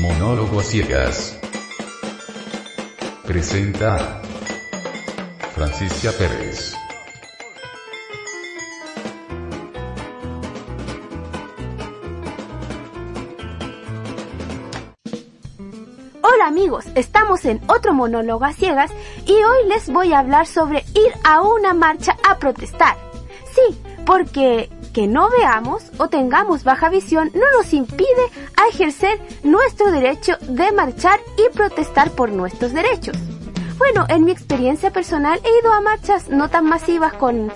Monólogo a ciegas. Presenta Francisca Pérez. Hola amigos, estamos en otro monólogo a ciegas y hoy les voy a hablar sobre ir a una marcha a protestar. Sí, porque que no veamos o tengamos baja visión no nos impide ejercer nuestro derecho de marchar y protestar por nuestros derechos. Bueno, en mi experiencia personal he ido a marchas no tan masivas con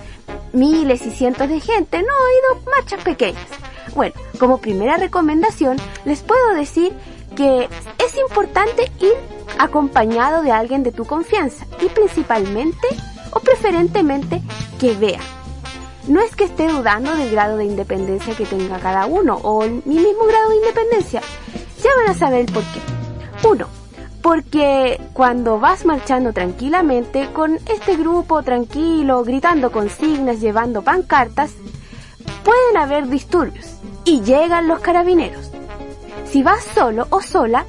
miles y cientos de gente, no, he ido a marchas pequeñas. Bueno, como primera recomendación les puedo decir que es importante ir acompañado de alguien de tu confianza y principalmente o preferentemente que vea. No es que esté dudando del grado de independencia que tenga cada uno o mi mismo grado de independencia. Ya van a saber por qué. Uno, porque cuando vas marchando tranquilamente con este grupo tranquilo, gritando consignas, llevando pancartas, pueden haber disturbios y llegan los carabineros. Si vas solo o sola,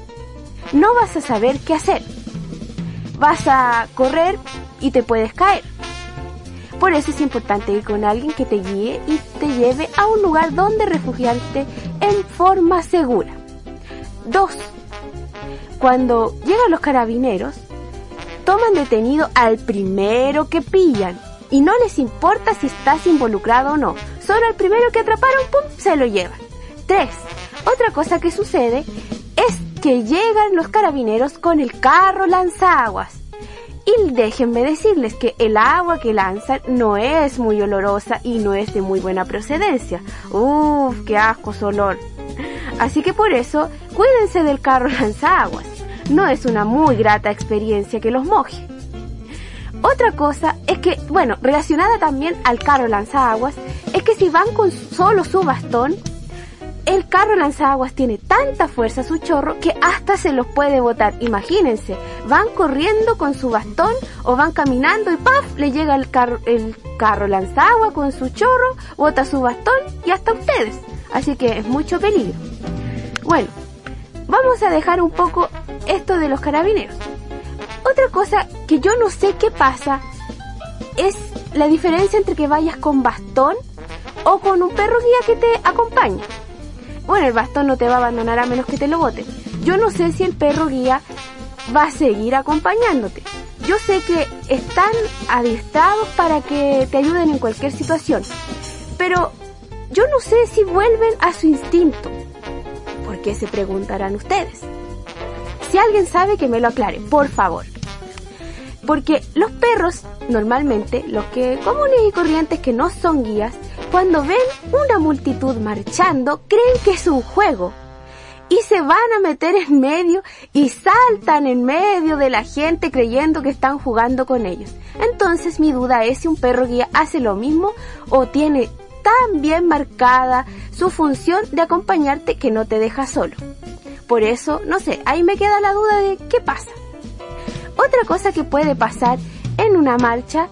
no vas a saber qué hacer. Vas a correr y te puedes caer. Por eso es importante ir con alguien que te guíe y te lleve a un lugar donde refugiarte en forma segura. 2. Cuando llegan los carabineros, toman detenido al primero que pillan y no les importa si estás involucrado o no. Solo al primero que atraparon, ¡pum!, se lo llevan. 3. Otra cosa que sucede es que llegan los carabineros con el carro lanzaguas y déjenme decirles que el agua que lanzan no es muy olorosa y no es de muy buena procedencia. Uf, qué asco su olor. Así que por eso, cuídense del carro lanzaguas. No es una muy grata experiencia que los moje. Otra cosa es que, bueno, relacionada también al carro lanzaguas, es que si van con solo su bastón, el carro lanzaguas tiene tanta fuerza su chorro que hasta se los puede botar. Imagínense, van corriendo con su bastón o van caminando y ¡paf! le llega el carro, el carro lanzaguas con su chorro, bota su bastón y hasta ustedes. Así que es mucho peligro. Bueno, vamos a dejar un poco esto de los carabineros. Otra cosa que yo no sé qué pasa es la diferencia entre que vayas con bastón o con un perro guía que te acompaña bueno, el bastón no te va a abandonar a menos que te lo bote. Yo no sé si el perro guía va a seguir acompañándote. Yo sé que están adiestrados para que te ayuden en cualquier situación, pero yo no sé si vuelven a su instinto. ¿Por qué se preguntarán ustedes? Si alguien sabe que me lo aclare, por favor. Porque los perros, normalmente, los que comunes y corrientes que no son guías, cuando ven una multitud marchando, creen que es un juego. Y se van a meter en medio y saltan en medio de la gente creyendo que están jugando con ellos. Entonces mi duda es si un perro guía hace lo mismo o tiene tan bien marcada su función de acompañarte que no te deja solo. Por eso, no sé, ahí me queda la duda de qué pasa. Otra cosa que puede pasar en una marcha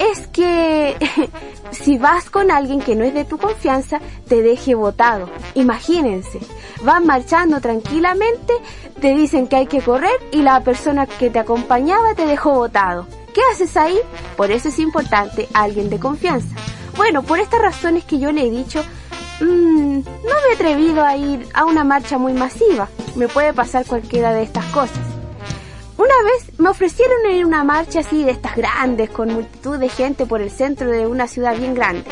es que si vas con alguien que no es de tu confianza, te deje botado. Imagínense, van marchando tranquilamente, te dicen que hay que correr y la persona que te acompañaba te dejó botado. ¿Qué haces ahí? Por eso es importante alguien de confianza. Bueno, por estas razones que yo le he dicho, mmm, no me he atrevido a ir a una marcha muy masiva. Me puede pasar cualquiera de estas cosas. Una vez me ofrecieron ir a una marcha así de estas grandes, con multitud de gente por el centro de una ciudad bien grande.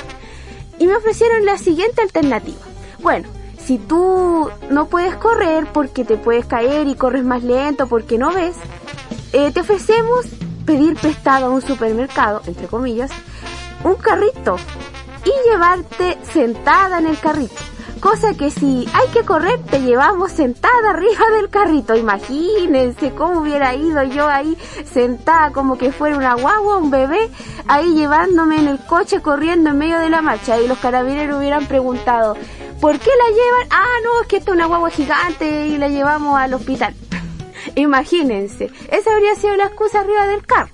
Y me ofrecieron la siguiente alternativa. Bueno, si tú no puedes correr porque te puedes caer y corres más lento porque no ves, eh, te ofrecemos pedir prestado a un supermercado, entre comillas, un carrito y llevarte sentada en el carrito. Cosa que si hay que correr, te llevamos sentada arriba del carrito. Imagínense cómo hubiera ido yo ahí sentada como que fuera una guagua, un bebé, ahí llevándome en el coche corriendo en medio de la marcha. Y los carabineros hubieran preguntado, ¿por qué la llevan? Ah, no, es que esta es una guagua gigante y la llevamos al hospital. Imagínense, esa habría sido la excusa arriba del carro.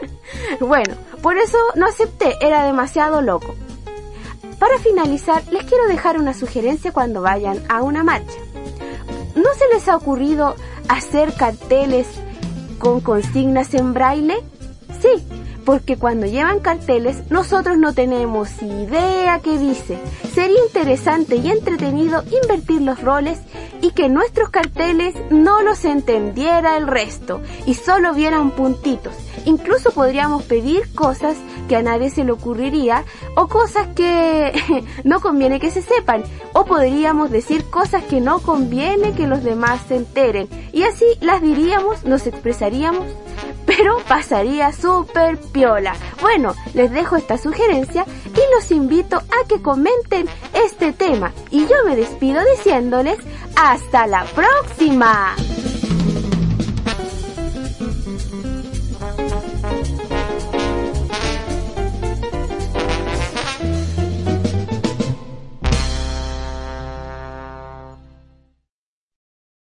bueno, por eso no acepté, era demasiado loco. Para finalizar, les quiero dejar una sugerencia cuando vayan a una marcha. ¿no se les ha ocurrido hacer carteles con consignas en braille? Sí, porque cuando llevan carteles nosotros no tenemos idea qué dice. Sería interesante y entretenido invertir los roles y que nuestros carteles no los entendiera el resto y solo vieran puntitos. Incluso podríamos pedir cosas que a nadie se le ocurriría o cosas que no conviene que se sepan o podríamos decir cosas que no conviene que los demás se enteren y así las diríamos, nos expresaríamos pero pasaría súper piola. Bueno, les dejo esta sugerencia y los invito a que comenten este tema. Y yo me despido diciéndoles hasta la próxima.